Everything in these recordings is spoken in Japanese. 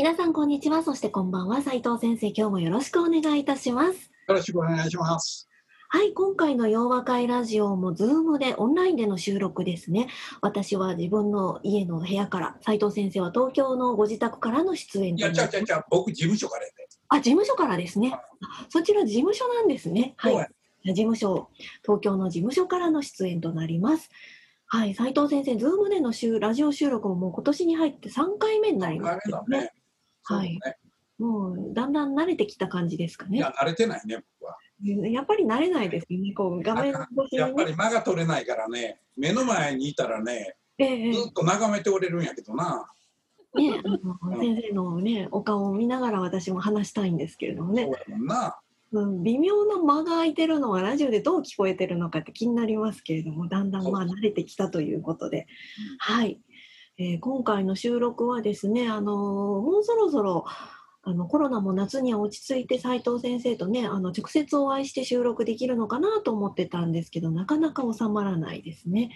皆さんこんにちはそしてこんばんは斉藤先生今日もよろしくお願いいたしますよろしくお願いしますはい、今回の洋和会ラジオもズームでオンラインでの収録ですね。私は自分の家の部屋から、斉藤先生は東京のご自宅からの出演いや、ちゃうちゃうちゃう、僕、事務所から。あ、事務所からですね。そちら事務所なんですね。はい。事務所、東京の事務所からの出演となります。はい、斉藤先生、ズームでのラジオ収録ももう今年に入って3回目になりますね。ねはい、ね。もうだんだん慣れてきた感じですかね。いや、慣れてないね、僕は。やっぱり慣れないですね、こう画面越しに、ね、やっぱり間が取れないからね、目の前にいたらね、えずっと眺めておれるんやけどな。ね、あの先生のね、お顔を見ながら私も話したいんですけれどもね。そうやもんな。うん、微妙な間が空いてるのはラジオでどう聞こえてるのかって気になりますけれどもだんだんまあ慣れてきたということで、はい、えー、今回の収録はですね、あのー、もうそろそろあのコロナも夏には落ち着いて斉藤先生とねあの直接お会いして収録できるのかなと思ってたんですけどなかなか収まらないですね。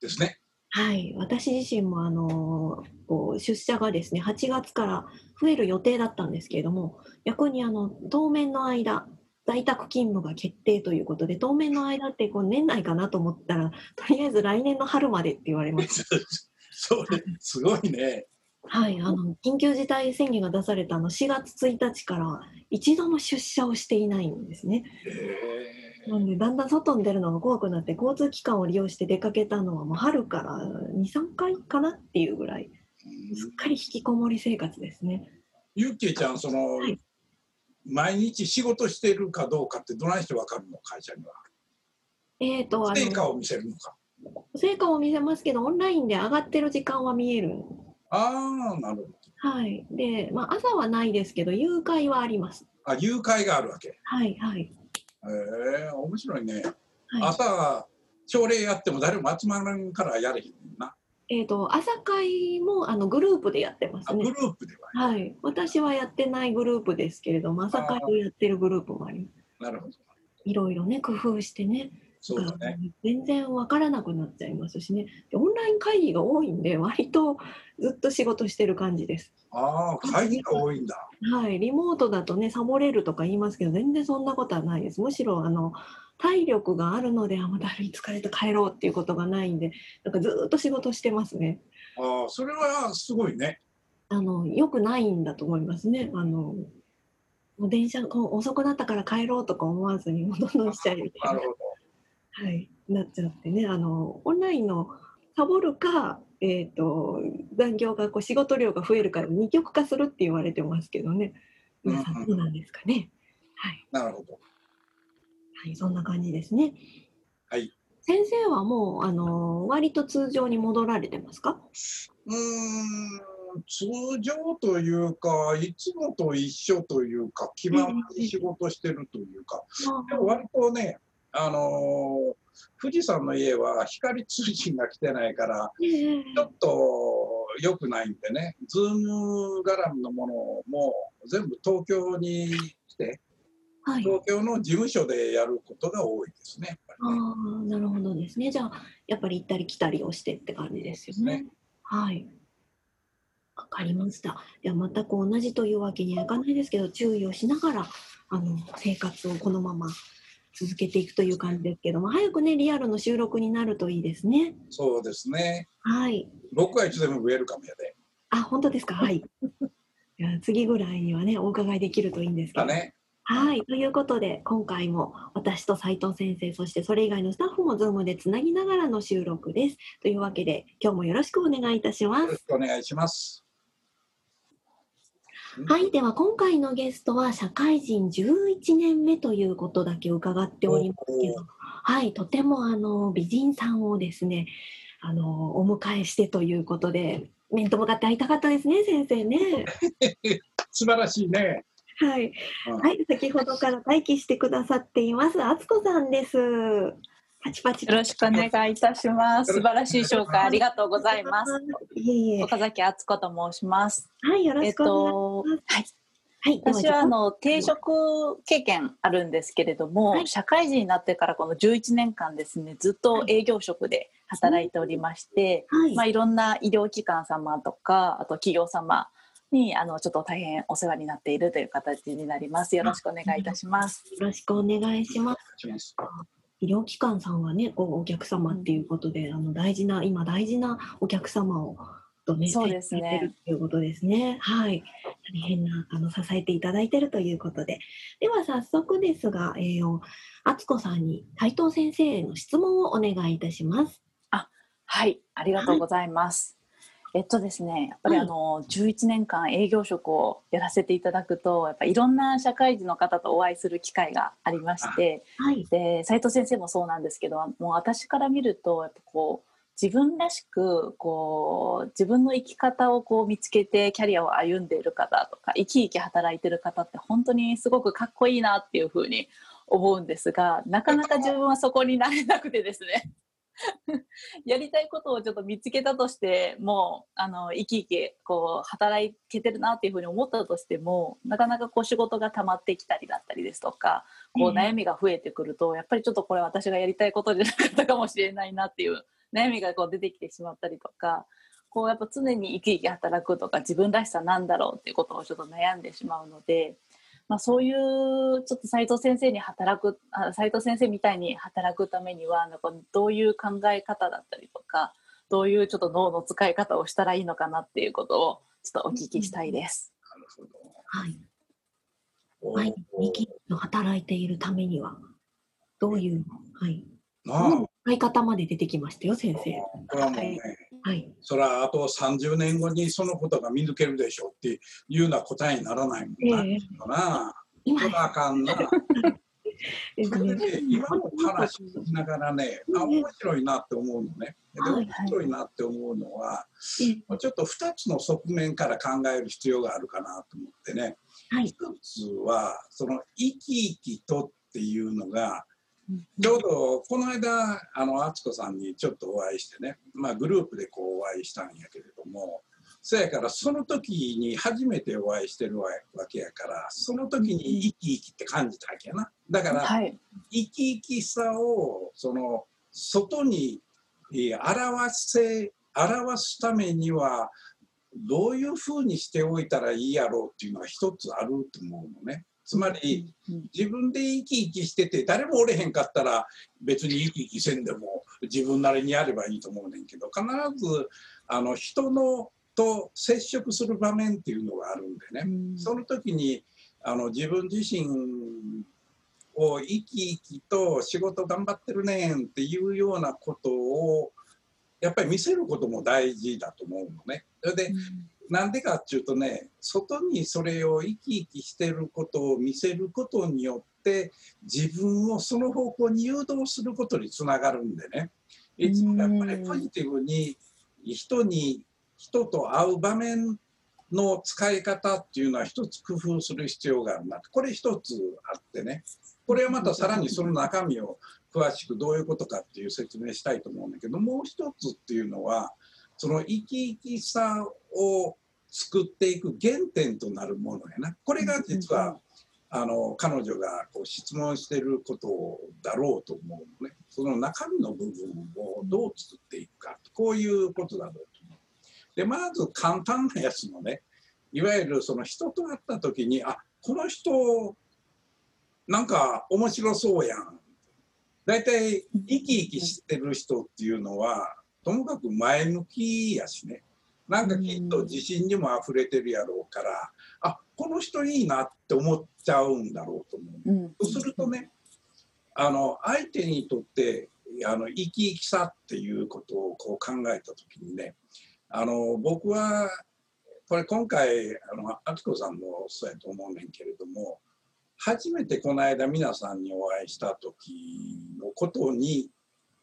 ですね。はい、私自身もあのこう出社がですね8月から増える予定だったんですけれども逆にあの当面の間在宅勤務が決定ということで当面の間ってこう年内かなと思ったらとりあえず来年の春までって言われました。それすごいね。はい、あの緊急事態宣言が出されたの4月1日から一度も出社をしていないんですね。なんでだんだん外に出るのが怖くなって交通機関を利用して出かけたのはもう春から23回かなっていうぐらいすっかり引きこもり生活ですね。ゆっけいちゃんその、はい、毎日仕事してるかどうかってどないしてわかるの会社には？えっ、ー、と成果を見せるのか。成果を見せますけどオンラインで上がってる時間は見えるああ、なるほど。はい。で、まあ、朝はないですけど、誘拐はあります。あ、誘拐があるわけ。はいはい。へえー、面白いね。はい、朝、朝礼やっても誰も集まらんからやれへんな。えっ、ー、と、朝会もあのグループでやってますね。グループでは、はい。私はやってないグループですけれども、朝会をやってるグループもあります。なるほど。いろいろね、工夫してね。そうだね、全然わからなくなっちゃいますしね。オンライン会議が多いんで割とずっと仕事してる感じです。ああ会議が多いんだ。はい。リモートだとねサボれるとか言いますけど全然そんなことはないです。むしろあの体力があるのであまた歩い疲れて帰ろうっていうことがないんでなんかずっと仕事してますね。ああそれはすごいね。あのよくないんだと思いますね。あのもう電車遅くなったから帰ろうとか思わずにもうどんどんしちゃいみたいな。なるほどはい、なっちゃってね。あのオンラインのサボるか、えーと、残業がこう仕事量が増えるから二極化するって言われてますけどね。皆さんどうなんですかね？はい、なるほど。はい、そんな感じですね。はい。先生はもうあの割と通常に戻られてますか？うん。通常というかいつもと一緒というか決まって仕事してるというか、でも割とねあの富士山の家は光通信が来てないから、ちょっと良くないんでね、ズーム絡みのものも全部東京に来て、はい、東京の事務所でやることが多いですね。ねああ、なるほどですね。じゃあ、やっぱり行ったり来たりをしてって感じですよね。ねはい。わかりました。では、全く同じというわけにはいかないですけど、注意をしながら、あの、生活をこのまま続けていくという感じですけども、早くね、リアルの収録になるといいですね。そうですね。はい。僕はいつでもウェルカムやで。あ、本当ですか？はい。いや次ぐらいにはね、お伺いできるといいんですけど。ね。はい。ということで、今回も私と斉藤先生、そしてそれ以外のスタッフもズームでつなぎながらの収録です。というわけで、今日もよろしくお願いいたします。よろしくお願いします。はい、では今回のゲストは社会人11年目ということだけ伺っておりますけど、はい、とてもあの美人さんをですね、あのお迎えしてということで、面と向かって会いたかったですね、先生ね。素晴らしいね。はい、うんはい、先ほどから待機してくださっています、あつこさんです。パチパチ。よろしくお願いいたします。素晴らしい紹介ありがとうございます。いえいえ。岡崎敦子と申します。はい、よろえっしくお願いしと、はい。ます。はい、私はあの定職経験あるんですけれども、はい社会人になってからこの11年間ですねずっと営業職で働いておりまして、はい、まあ、いろんな医療機関様とかあと企業様にあのちょっと大変お世話になっているという形になります。よろしくお願いいたします。よろしくお願いします。医療機関さんはね、こうお客様っていうことで、あの大事な今大事なお客様をとね、そうですねるということですね。はい、大変なあの支えていただいているということで、では早速ですが、えー、おあつこさんに斉藤先生への質問をお願いいたします。はい、ありがとうございます。えっとですね、やっぱりはい。あの、11年間営業職をやらせていただくと、やっぱいろんな社会人の方とお会いする機会がありまして、はい、で斉藤先生もそうなんですけどもう私から見るとやっぱこう自分らしくこう自分の生き方をこう見つけてキャリアを歩んでいる方とか生き生き働いてる方って本当にすごくかっこいいなっていうふうに思うんですがなかなか自分はそこになれなくてですね やりたいことをちょっと見つけたとしてもうあの生き生きこう働けてるなっていうふうに思ったとしてもなかなかこう仕事が溜まってきたりだったりですとかこうええ悩みが増えてくるとやっぱりちょっとこれ私がやりたいことじゃなかったかもしれないなっていう悩みがこう出てきてしまったりとかこうやっぱ常に生き生き働くとか自分らしさなんだろうっていうことをちょっと悩んでしまうので、まあ、そういうちょっと斉藤先生に働くあ斉藤先生みたいに働くためにはなんかどういう考え方だったりとかどういうちょっと脳の使い方をしたらいいのかなっていうことをちょっとお聞きしたいです。なるほどはい、お毎日働いているためにはどういう、はい、なあ使い方まで出てきましたよ、先生。これはもうね、はい、それはあと30年後にそのことが見抜けるでしょうっていうような答えにならないもんな。ええな今あかんな。それでねね、今の話聞きながらね、あ面白いなって思うのね。ではい面白いなって思うのは、えちょっと2つの側面から考える必要があるかなと思ってね。はい一つは、その生き生きとっていうのが、ちょうどこの間、あの、敦子さんにちょっとお会いしてね、まあグループでこうお会いしたんやけれども、そやからその時に初めてお会いしてるわけやから、その時に生き生きって感じたわけやな。だから、はい、生き生きさをその外にえー表せ表すためにはどういうふうにしておいたらいいやろうっていうのは一つあると思うのね。つまりうん自分で生き生きしてて誰もおれへんかったら別に生き生きせんでも自分なりにやればいいと思うねんけど必ずあの人のと接触する場面っていうのがあるんでね。うんその時にあの自分自身を生き生きと仕事頑張ってるねんっていうようなことをやっぱり見せることも大事だと思うのね。それでなんでかっていうとね外にそれを生き生きしてることを見せることによって自分をその方向に誘導することにつながるんでね。いつもやっぱりポジティブに人に人と会う場面の使い方っていうのは一つ工夫する必要があるなこれ一つあってね。これはまたさらにその中身を詳しくどういうことかっていう説明したいと思うんだけどもう一つっていうのはその生き生きさを作っていく原点となるものやな。これが実はあの彼女がこう質問してることだろうと思うのね。その中身の部分をどう作っていくか。こういうことだろうと思う。でまず簡単なやつのねいわゆるその人と会った時にあこの人なんか面白そうやん。大体生き生きしてる人っていうのはともかく前向きやしねなんかきっと自信にも溢れてるやろうからあこの人いいなって思っちゃうんだろうと思う。うんそうするとねあの相手にとってあの生き生きさっていうことをこう考えた時にねあの僕はこれ今回あの敦子さんもそうやと思うねんけれども初めてこの間皆さんにお会いした時のことに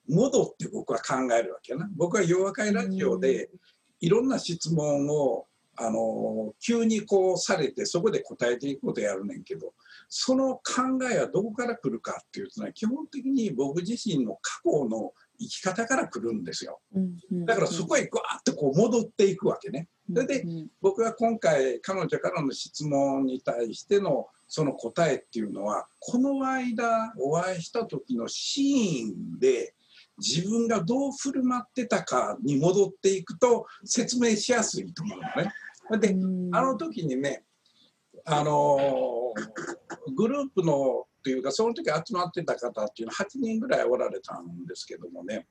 戻って僕は考えるわけやな。僕は「夜和会ラジオ」でいろんな質問をあの急にこうされてそこで答えていくことやるねんけどその考えはどこから来るかっていうとね基本的に僕自身の過去の生き方から来るんですよ。だからそこへぐわっとこう戻っていくわけね。それで僕は今回彼女からの質問に対してのその答えっていうのはこの間お会いした時のシーンで自分がどう振る舞ってたかに戻っていくと説明しやすいと思うのね。であの時にねあのグループのというかその時集まってた方っていうのは8人ぐらいおられたんですけどもね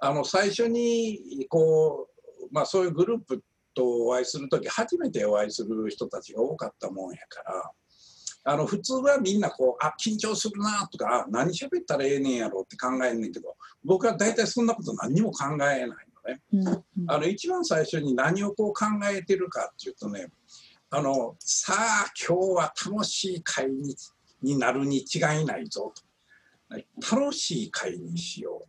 あの最初にこう、まあ、そういうグループとお会いする時初めてお会いする人たちが多かったもんやからあの普通はみんなこうあ緊張するなとか何喋ったらええねんやろって考えんねんけど僕は大体そんなこと何にも考えないのね。あの一番最初に何をこう考えてるかっていうとねあのさあ今日は楽しい会にになるに違いないぞと。楽しい会にしよう。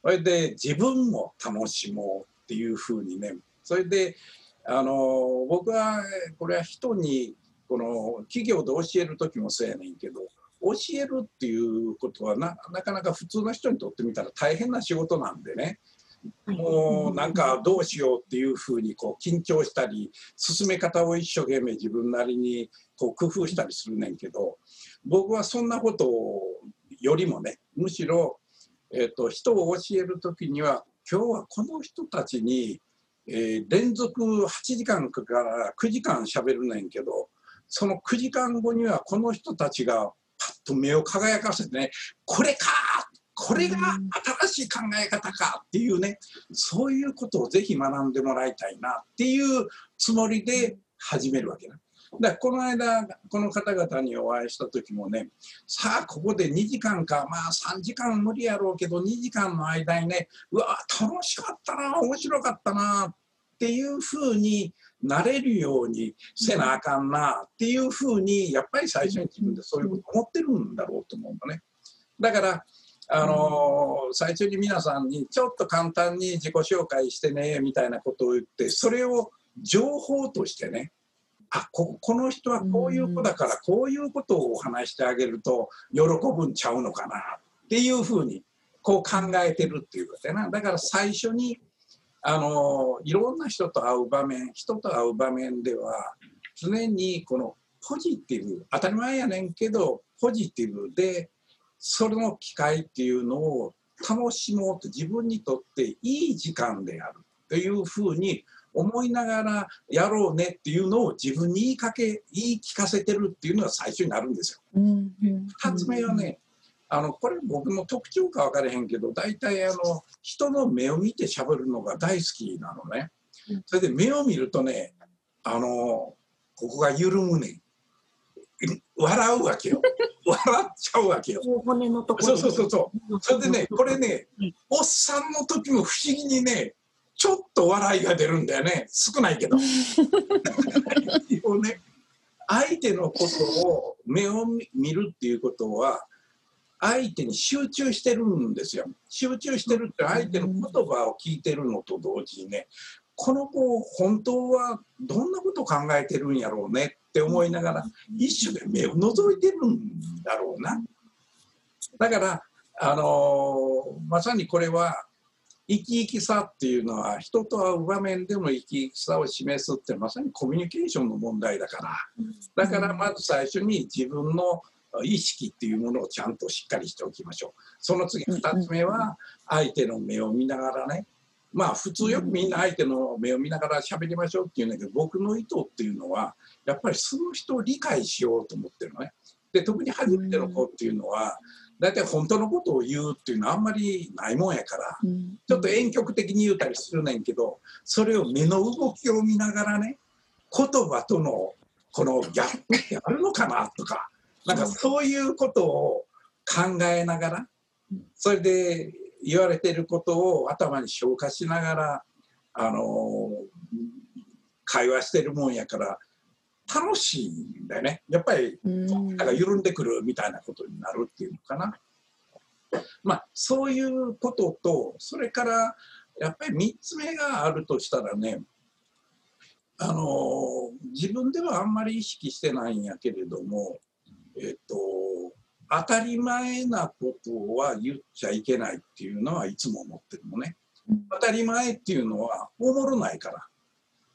それで自分も楽しもうっていうふうにねそれであの僕はこれは人にこの企業で教える時もそうやねんけど教えるっていうことはなかなか普通の人にとってみたら大変な仕事なんでね。もうなんかどうしようっていうふうにこう緊張したり進め方を一生懸命自分なりにこう工夫したりするねんけど僕はそんなことよりもねむしろ、えーと、人を教える時には今日はこの人たちに、えー、連続8時間から9時間しゃべるねんけどその9時間後にはこの人たちがパッと目を輝かせてねこれかこれが新しい考え方かっていうねそういうことをぜひ学んでもらいたいなっていうつもりで始めるわけな。だこの間この方々にお会いした時もねさあここで2時間かまあ3時間無理やろうけど2時間の間にねうわ楽しかったな面白かったなっていうふうになれるようにせなあかんなっていうふうにやっぱり最初に自分でそういうこと思ってるんだろうと思うのね。だからあのー、最初に皆さんにちょっと簡単に自己紹介してねみたいなことを言ってそれを情報としてねあここの人はこういう子だからこういうことをお話してあげると喜ぶんちゃうのかなっていうふうにこう考えてるっていうことやなだから最初にあのいろんな人と会う場面人と会う場面では常にこのポジティブ当たり前やねんけどポジティブでその機会っていうのを楽しもうと自分にとっていい時間であるというふうに思いながらやろうねっていうのを自分に言いかけ言い聞かせてるっていうのが最初になるんですよ。うん、2つ目はねあのこれ僕の特徴か分からへんけど大体あの人の目を見てしゃべるのが大好きなのね。それで目を見るとねあのここが緩むね笑うわけよ。笑っちゃうわけよ。骨のとこそうそうそうそう。それでねこれねおっさんの時も不思議にねちょっと笑いが出るんだよね少ないけど。ね、相手のことを目を見るっていうことは相手に集中してるんですよ。集中してるって相手の言葉を聞いてるのと同時にね、この子本当はどんなこと考えてるんやろうねって思いながら一種で目を覗いてるんだろうな。だからあのー、まさにこれは生き生きさっていうのは人と会う場面でも生き生きさを示すってまさにコミュニケーションの問題だからだからまず最初に自分の意識っていうものをちゃんとしっかりしておきましょう。その次2つ目は相手の目を見ながらねまあ普通よくみんな相手の目を見ながら喋りましょうっていうんだけど僕の意図っていうのはやっぱりその人を理解しようと思ってるのね。で特に初めての子っていうのは大体本当のことを言うっていうのはあんまりないもんやから、ちょっと婉曲的に言うたりするねんけどそれを目の動きを見ながらね言葉とのこのギャップってあるのかなとかなんかそういうことを考えながらそれで言われてることを頭に消化しながらあの会話してるもんやから楽しいんだよね。やっぱりなんか緩んでくるみたいなことになるっていうのかな。まあ、そういうこととそれからやっぱり3つ目があるとしたらねあの自分ではあんまり意識してないんやけれども、えっと、当たり前なことは言っちゃいけないっていうのはいつも思ってるのね。当たり前っていうのはおもろないから。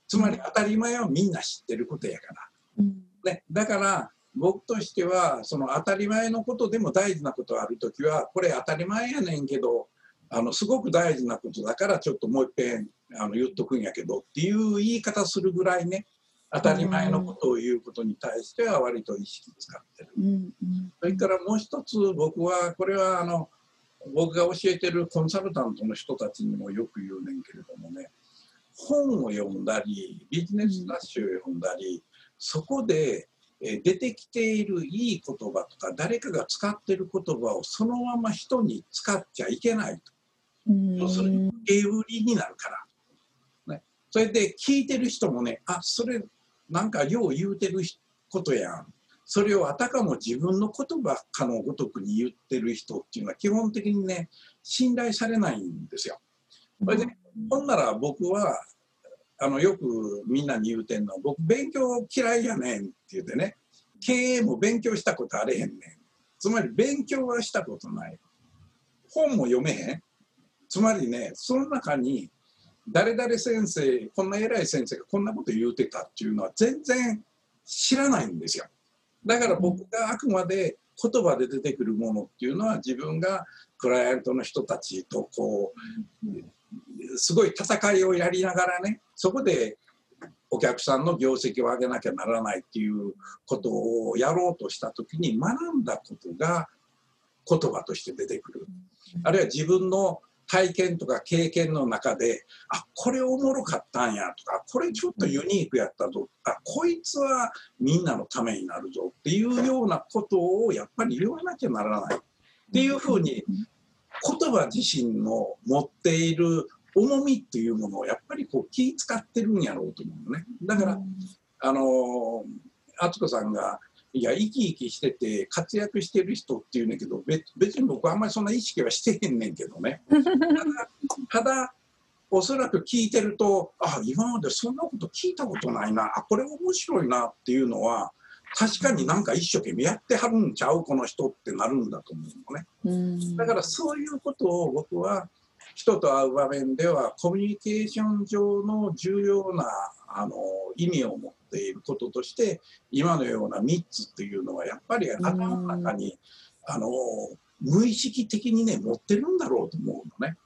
つまり当たり前はみんな知ってることやから。ね、だから僕としてはその当たり前のことでも大事なことある時はこれ当たり前やねんけどあのすごく大事なことだからちょっともういっぺんあの言っとくんやけどっていう言い方するぐらいね当たり前のことを言うことに対しては割と意識使ってる。それからもう一つ僕はこれはあの僕が教えてるコンサルタントの人たちにもよく言うねんけれどもね本を読んだりビジネス雑誌を読んだりそこで出てきているいい言葉とか誰かが使ってる言葉をそのまま人に使っちゃいけないと。そうすると受け売りになるから。ね、それで聞いてる人もねあそれなんかよう言うてることやん。それをあたかも自分の言葉かのごとくに言ってる人っていうのは基本的にね信頼されないんですよ。それで、ほんなら僕はあのよくみんなに言うてんの僕勉強嫌いやねんって言ってね経営も勉強したことあれへんねんつまり勉強はしたことない本も読めへんつまりねその中に誰々先生こんな偉い先生がこんなこと言うてたっていうのは全然知らないんですよだから僕があくまで言葉で出てくるものっていうのは自分がクライアントの人たちとこうすごい戦いをやりながらねそこでお客さんの業績を上げなきゃならないっていうことをやろうとした時に学んだことが言葉として出てくる。あるいは自分の体験とか経験の中であこれおもろかったんやとかこれちょっとユニークやったぞあこいつはみんなのためになるぞっていうようなことをやっぱり言わなきゃならないっていうふうに言葉自身の持っている重みっていうものをやっぱりこう気使ってるんやろうと思うのね。だから、あの敦子さんがいや生き生きしてて活躍してる人っていうんだけど別に僕あんまりそんな意識はしてへんねんけどね。ただただおそらく聞いてるとあ今までそんなこと聞いたことないな。あこれ面白いなっていうのは確かになんか一生懸命やってはるんちゃうこの人ってなるんだと思うのね。だからそういうことを僕は人と会う場面ではコミュニケーション上の重要なあの意味を持っていることとして今のような3つっていうのはやっぱり頭の中にあの無意識的にね持ってるんだろうと思うのね。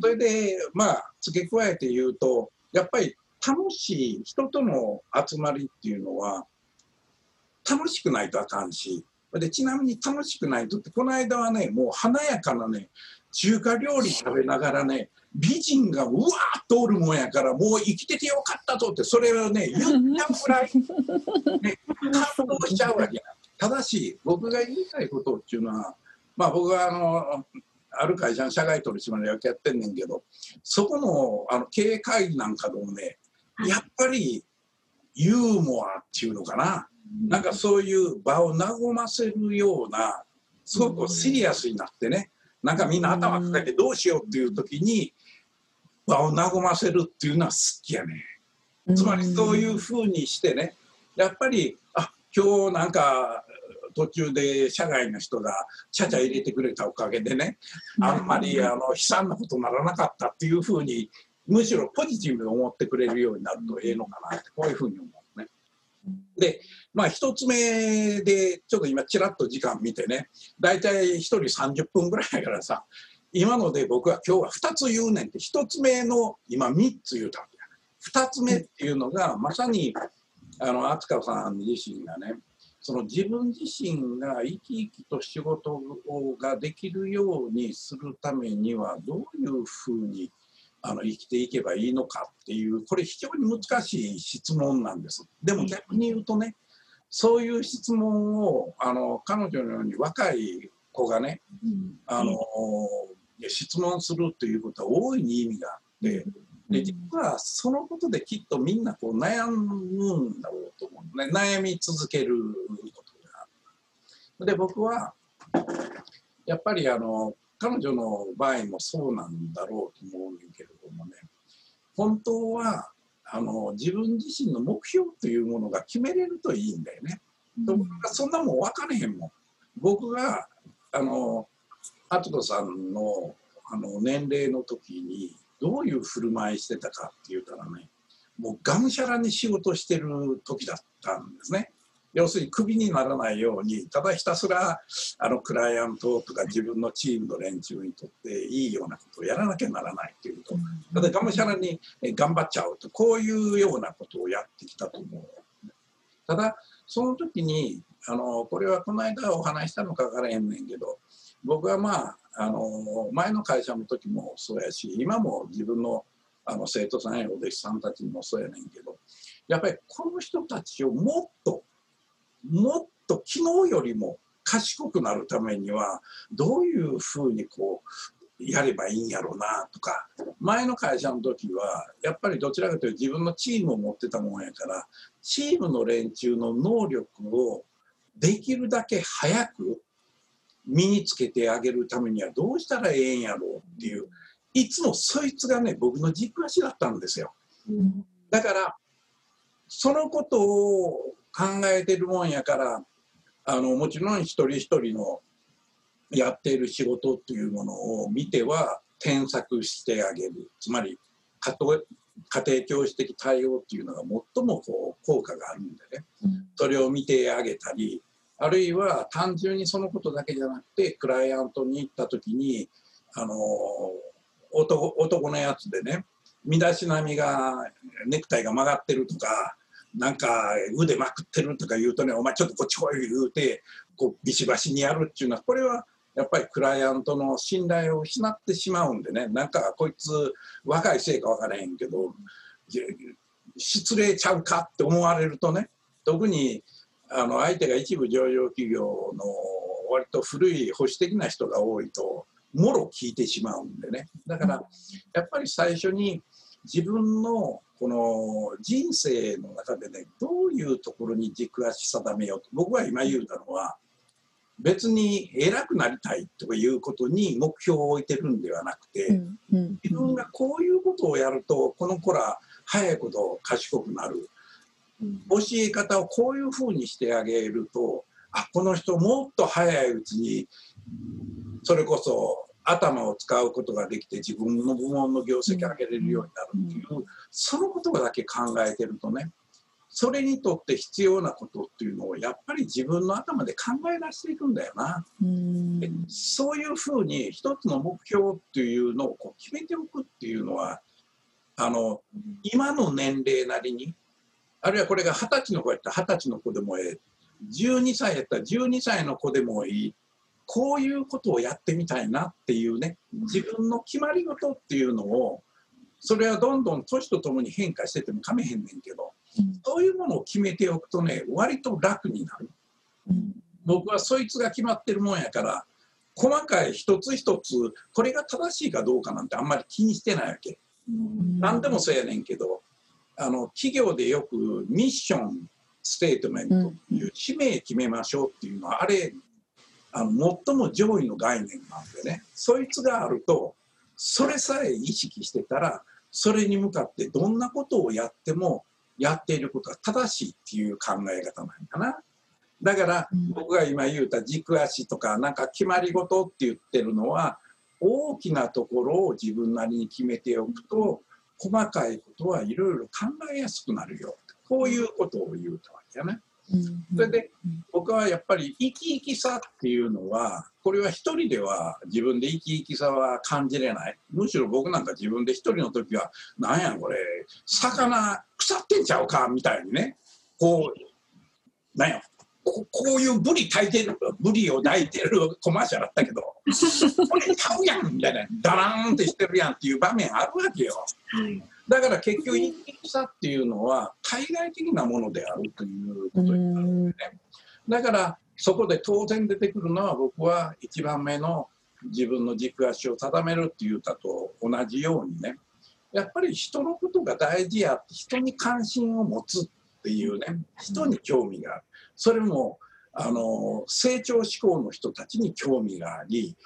それでまあ付け加えて言うとやっぱり楽しい人との集まりっていうのは楽しくないとあかんしでちなみに楽しくないとってこの間はねもう華やかなね中華料理食べながらね美人がうわーっとおるもんやからもう生きててよかったぞってそれをね 言っちゃうぐらい、ね、感動しちゃうわけただし僕が言いたいことっていうのはまあ僕はあのある会社の社外取締役やってんねんけどそこのあの経営会議なんかでもねやっぱりユーモアっていうのかな、なんかそういう場を和ませるようなすごくシリアスになってね、なんかみんな頭抱えてどうしようっていう時に場を和ませるっていうのは好きやね。つまりそういうふうにしてねやっぱりあ今日なんか途中で社外の人がちゃちゃ入れてくれたおかげでねあんまりあの悲惨なことにならなかったっていうふうにむしろポジティブに思ってくれるようになるとええのかなってこういうふうに思うね。でまあ一つ目でちょっと今ちらっと時間見てね大体1人30分ぐらいやからさ今ので僕は今日は2つ言うねんって1つ目の今3つ言うたわけや。2つ目っていうのがまさにあの敦香さん自身がねその自分自身が生き生きと仕事ができるようにするためにはどういうふうにあの生きていけばいいのかっていうこれ非常に難しい質問なんです。でも逆に言うとねそういう質問をあの彼女のように若い子がね、あの質問するということは大いに意味があってで実はそのことできっとみんなこう悩むんだろうと思うね悩み続けることがある。で僕はやっぱりあの彼女の場合もそうなんだろうと思うんけれどもね本当はあの自分自身の目標というものが決めれるといいんだよね。ところがそんなもん分かれへんもん。僕があの篤人さんのあの年齢の時にどういう振る舞いしてたかって言ったらねもうがむしゃらに仕事してる時だったんですね。要するにクビにならないようにただひたすらあのクライアントとか自分のチームの連中にとっていいようなことをやらなきゃならないというとただがむしゃらに頑張っちゃうとこういうようなことをやってきたと思う。ただその時にあのこれはこの間お話したのか分からへんねんけど僕はまああの前の会社の時もそうやし今も自分のあの生徒さんやお弟子さんたちにもそうやねんけどやっぱりこの人たちをもっともっと昨日よりも賢くなるためにはどういうふうにこうやればいいんやろうなとか前の会社の時はやっぱりどちらかというと自分のチームを持ってたもんやからチームの連中の能力をできるだけ早く身につけてあげるためにはどうしたらええんやろうっていういつもそいつがね僕の軸足だったんですよ。だからそのことを考えてるもんやからあのもちろん一人一人のやっている仕事っていうものを見ては添削してあげる。つまり家庭教師的対応っていうのが最もこう効果があるんでね、それを見てあげたりあるいは単純にそのことだけじゃなくてクライアントに行った時にあの男男のやつでね身だしなみがネクタイが曲がってるとかなんか腕まくってるとか言うとねお前ちょっとこっち来い言うてこうビシバシにやるっていうのはこれはやっぱりクライアントの信頼を失ってしまうんでねなんかこいつ若いせいか分からへんけど失礼ちゃうかって思われるとね特にあの相手が一部上場企業の割と古い保守的な人が多いともろ聞いてしまうんでね。だからやっぱり最初に自分のこの人生の中でねどういうところに軸足定めようと僕は今言うたのは別に偉くなりたいということに目標を置いてるんではなくて、自分がこういうことをやるとこの子ら早いこと賢くなる、教え方をこういうふうにしてあげるとあこの人もっと早いうちにそれこそ頭を使うことができて自分の部門の業績上げれるようになるっていう、そのことだけ考えてるとねそれにとって必要なことっていうのをやっぱり自分の頭で考え出していくんだよな。そういうふうに一つの目標っていうのをこう決めておくっていうのはあの今の年齢なりにあるいはこれが二十歳の子やったら二十歳の子でもええ。12歳やったら12歳の子でもいいこういうことをやってみたいなっていうね自分の決まり事っていうのをそれはどんどん年とともに変化しててもかめへんねんけどそういうものを決めておくとね割と楽になる、うん、僕はそいつが決まってるもんやから細かい一つ一つこれが正しいかどうかなんてあんまり気にしてないわけ、うん、何でもそうやねんけどあの企業でよくミッションステートメントという使命決めましょうっていうのはあれあの最も上位の概念なんでねそいつがあるとそれさえ意識してたらそれに向かってどんなことをやってもやっていることが正しいっていう考え方なんかな。だから僕が今言うた軸足とかなんか決まり事って言ってるのは大きなところを自分なりに決めておくと細かいことはいろいろ考えやすくなるよこういうことを言うたわけやね。それで僕はやっぱり生き生きさっていうのはこれは一人では自分で生き生きさは感じれない。むしろ僕なんか自分で一人の時はなんやこれ魚腐ってんちゃうかみたいにねこうなんや。ここういうブリ炊いてるブリを炊いてるコマーシャルあったけど これちゃうやんみたいなダラーンってしてるやんっていう場面あるわけよ。はい。だから結局生きさっていうのは対外的なものであるということになるんでね。だからそこで当然出てくるのは僕は一番目の自分の軸足を定めるっていうたと同じようにね。やっぱり人のことが大事や人に関心を持つっていうね。人に興味があるそれもあの成長志向の人たちに興味があり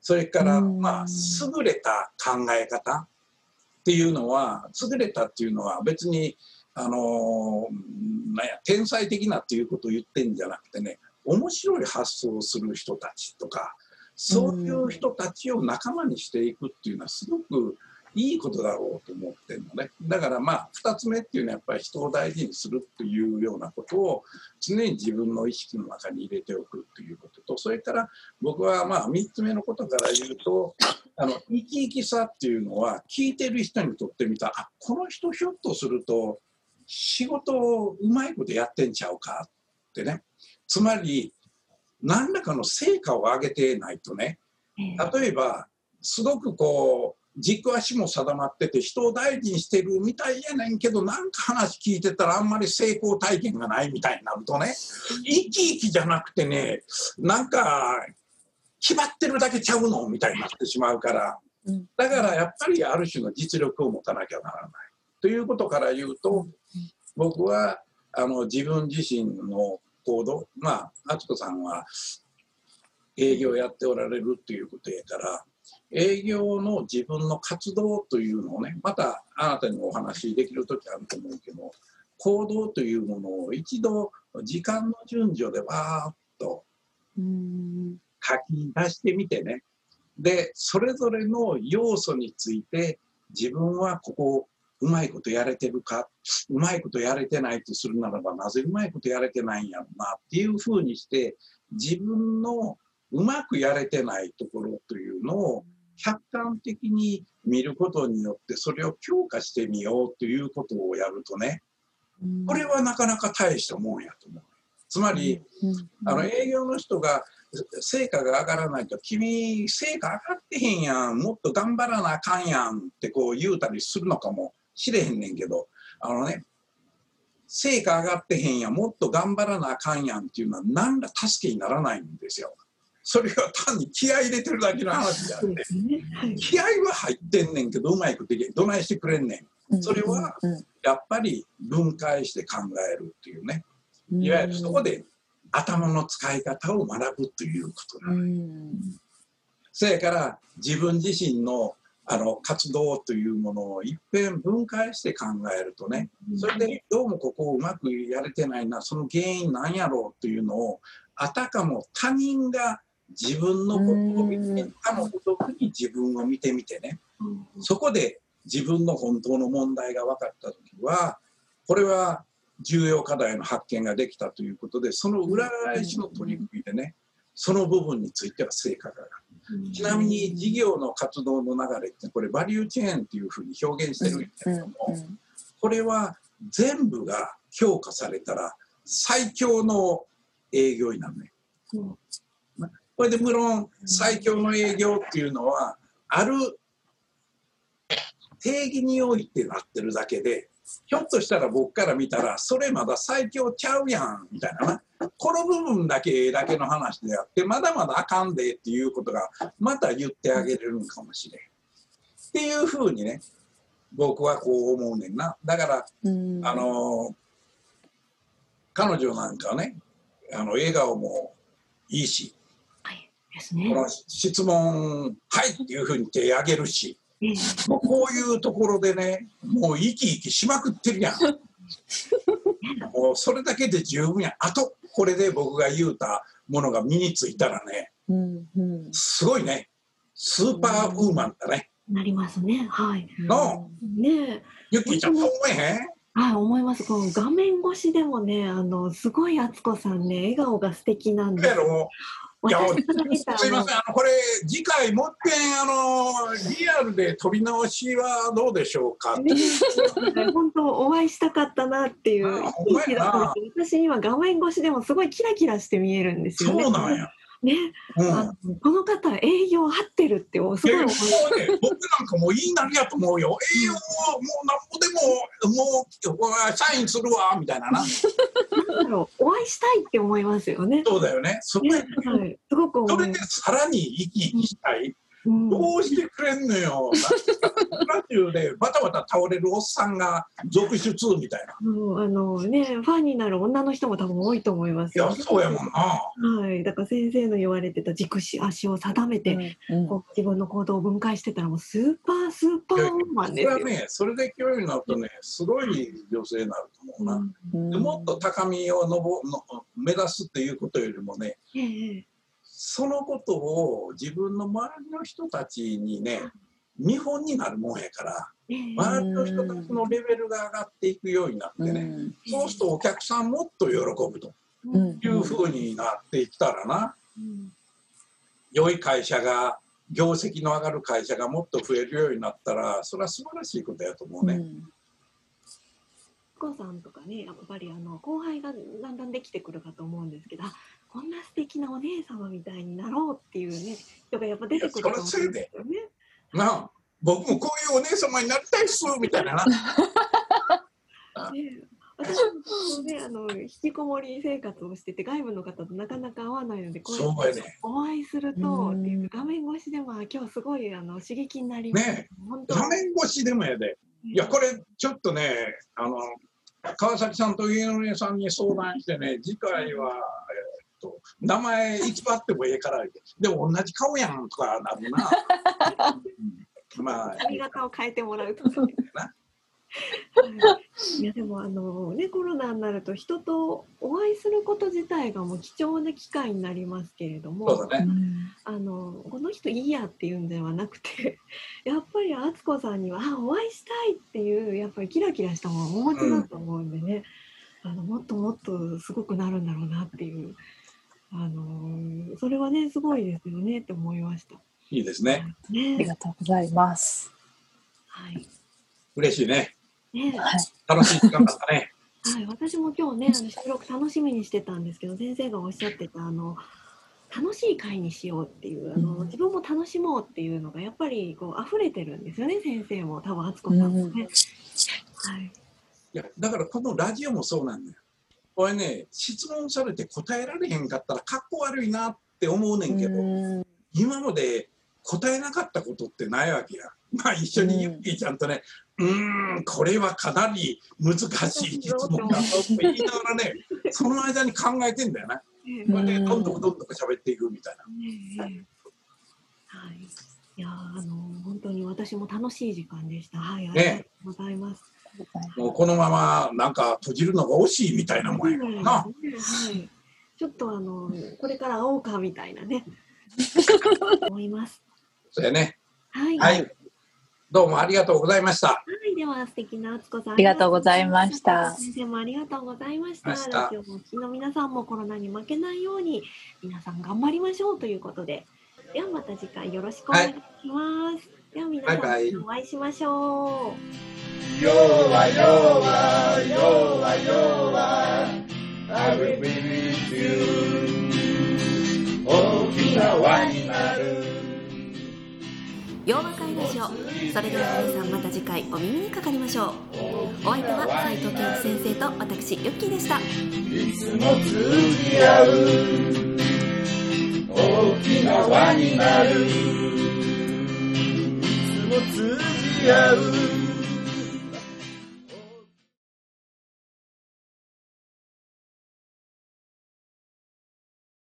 それから、まあ、優れた考え方っていうのは優れたっていうのは別にあのなんや天才的なっていうことを言ってんじゃなくてね面白い発想をする人たちとかそういう人たちを仲間にしていくっていうのはすごくいいことだろうと思ってるのね。だからまあ2つ目っていうのはやっぱり人を大事にするっていうようなことを常に自分の意識の中に入れておくっていうこととそれから僕はまあ3つ目のことから言うとあの生き生きさっていうのは聞いてる人にとってみたらあこの人ひょっとすると仕事をうまいことやってんちゃうかってね。つまり何らかの成果を上げてないとね。例えばすごくこう軸足も定まってて人を大事にしてるみたいやねんけどなんか話聞いてたらあんまり成功体験がないみたいになるとね生き生きじゃなくてねなんか決まってるだけちゃうのみたいになってしまうからだからやっぱりある種の実力を持たなきゃならないということから言うと僕はあの自分自身の行動まあ敦子さんは営業やっておられるっていうことやから営業の自分の活動というのをねまたあなたにお話しできる時あると思うけど行動というものを一度時間の順序でわーっと書き出してみてね。でそれぞれの要素について自分はここうまいことやれてるかうまいことやれてないとするならばなぜうまいことやれてないんやろなっていうふうにして自分のうまくやれてないところというのを客観的に見ることによってそれを強化してみようということをやるとねこれはなかなか大したもんやと思う。つまりあの営業の人が成果が上がらないと君成果上がってへんやんもっと頑張らなあかんやんってこう言うたりするのかもしれへんねんけどあのね成果上がってへんやんもっと頑張らなあかんやんっていうのは何ら助けにならないんですよ。それは単に気合い入れてるだけの話であって、気合は入ってんねんけどうまいことどないしてくれんねん。それはやっぱり分解して考えるっていうね。いわゆるそこで頭の使い方を学ぶということなの、それから自分自身のあの活動というものをいっぺん分解して考えるとねそれでどうもここをうまくやれてないなその原因なんやろうというのをあたかも他人が自分のことを見て他のごとくに自分を見てみてね。そこで自分の本当の問題が分かった時はこれは重要課題の発見ができたということでその裏返しの取り組みでねその部分については成果が上がる。ちなみに事業の活動の流れってこれバリューチェーンっていうふうに表現してるんですけどもこれは全部が強化されたら最強の営業になるね。これで無論最強の営業っていうのはある定義においてなってるだけでひょっとしたら僕から見たらそれまだ最強ちゃうやんみたいなな。この部分だけだけの話であってまだまだあかんでっていうことがまた言ってあげれるんかもしれん。っていうふうにね僕はこう思うねんな。だからあの彼女なんかねあの笑顔もいいし、はいですね、この質問「はい」っていうふうに手挙げるしもうこういうところでねもう生き生きしまくってるやん。もうそれだけで十分や。あとこれで僕が言うたものが身についたらね、うんうん、すごいね。スーパーウーマンだね、なりますね。はい。の。ねゆきちゃんそう思えへん？はい、思います。この画面越しでもね、あの、すごい敦子さんね、笑顔が素敵なんでや。ろいやすいません。あのこれ次回もっぺんあのリアルで撮り直しはどうでしょうか？ね、本当お会いしたかったなっていう私今画面越しでもすごいキラキラして見えるんですよね。そうなんや、ね、うん、あのこの方営業合ってるってすごい思ね、僕なんかもういいなりやと思うよ。栄養をもうなんぼでも、もう、サインするわ、みたいなな。なんだろうお会いしたいって思いますよね。そうだよね。はい、すごくそれで。さらに生き生きしたい。うんどうしてくれんのよ。ラジオでバタバタ倒れるおっさんが続出みたいな。もうあのね、ファンになる女の人も多分多いと思いますよ。いや、そうやもんな。はい。だから先生の言われてた軸足を定めて、うんこう自分の行動を分解してたらもうスーパースーパーウーマンそですよ。れはね、それで勢いになるとね、すごい女性になると思うな。うんでもっと高みをのぼの目指すっていうことよりもね、ええそのことを自分の周りの人たちにね、見本になるもんやから、ええ。周りの人たちのレベルが上がっていくようになってね、そうするとお客さんもっと喜ぶとうん。いうふうになっていったらな、うん。良い会社が、業績の上がる会社がもっと増えるようになったら、それは素晴らしいことやと思うね。お母さんとかね、やっぱりあの後輩がだんだんできてくるかと思うんですけど、あこんな素敵なお姉様みたいになろうっていうね、人がやっぱ出てくると思うんですよね。なあ、僕もこういうお姉様になりたいっすみたいなな。ね私もね、あの引きこもり生活をしてて外部の方となかなか会わないのでこうやって。お会いするとうんっていう画面越しでもあ今日すごいあの刺激になります。ね本当画面越しでもやで。いや、これちょっとね、あの、川崎さんと家のさんに相談してね、次回は、と、名前偽ってもええから、でも同じ顔やんとかなるな。う んまあ、髪型を変えてもらうとか。ねなはい。いやでもあのねコロナになると人とお会いすること自体がもう貴重な機会になりますけれどもそうだね。あのこの人いいやっていうんではなくて やっぱり敦子さんにはあお会いしたいっていうやっぱりキラキラしたものをお持ちだと思うんでね、あのもっともっとすごくなるんだろうなっていうあのそれはねすごいですよねって思いました。いいですね。ありねがとうございます。はい嬉しいね。ねはい。楽しい時間だったね。はい、私も今日ねあの収録楽しみにしてたんですけど先生がおっしゃってたあの楽しい会にしようっていうあの、うん自分も楽しもうっていうのがやっぱりこう溢れてるんですよね先生も多分敦子さんもね。はい、いや、だからこのラジオもそうなんだよ。これね、質問されて答えられへんかったらかっこ悪いなって思うねんけど、うん今まで答えなかったことってないわけや。まあ一緒にユッキーちゃんとね、うーん、これはかなり難しい質問だぞって言いながらね、その間に考えてんだよな。ねこれでどんどんどんどん喋っていくみたいな。ねはい、いやーあの本当に私も楽しい時間でした。はい、ありがとうございます。もうこのままなんか閉じるのが惜しいみたいなもんやからな。はい、ちょっとあのこれから会おうかみたいなね思います。そうやね。はい、はい。どうもありがとうございました。はい、では素敵な敦子さんありがとうございました先生もありがとうございました。ましたラジオのお聞きの皆さんもコロナに負けないように皆さん頑張りましょうということで、ではまた次回よろしくお願いします。では皆さんバイバイ。お会いしましょう。よはよはよはよは。I will be with you 大きな輪になる洋和会ラジオ。それでは皆さんまた次回お耳にかかりましょう。お相手は斉藤健一先生と私ユッキーでした。いつも通じ合う。大きな輪になるも通じ合う。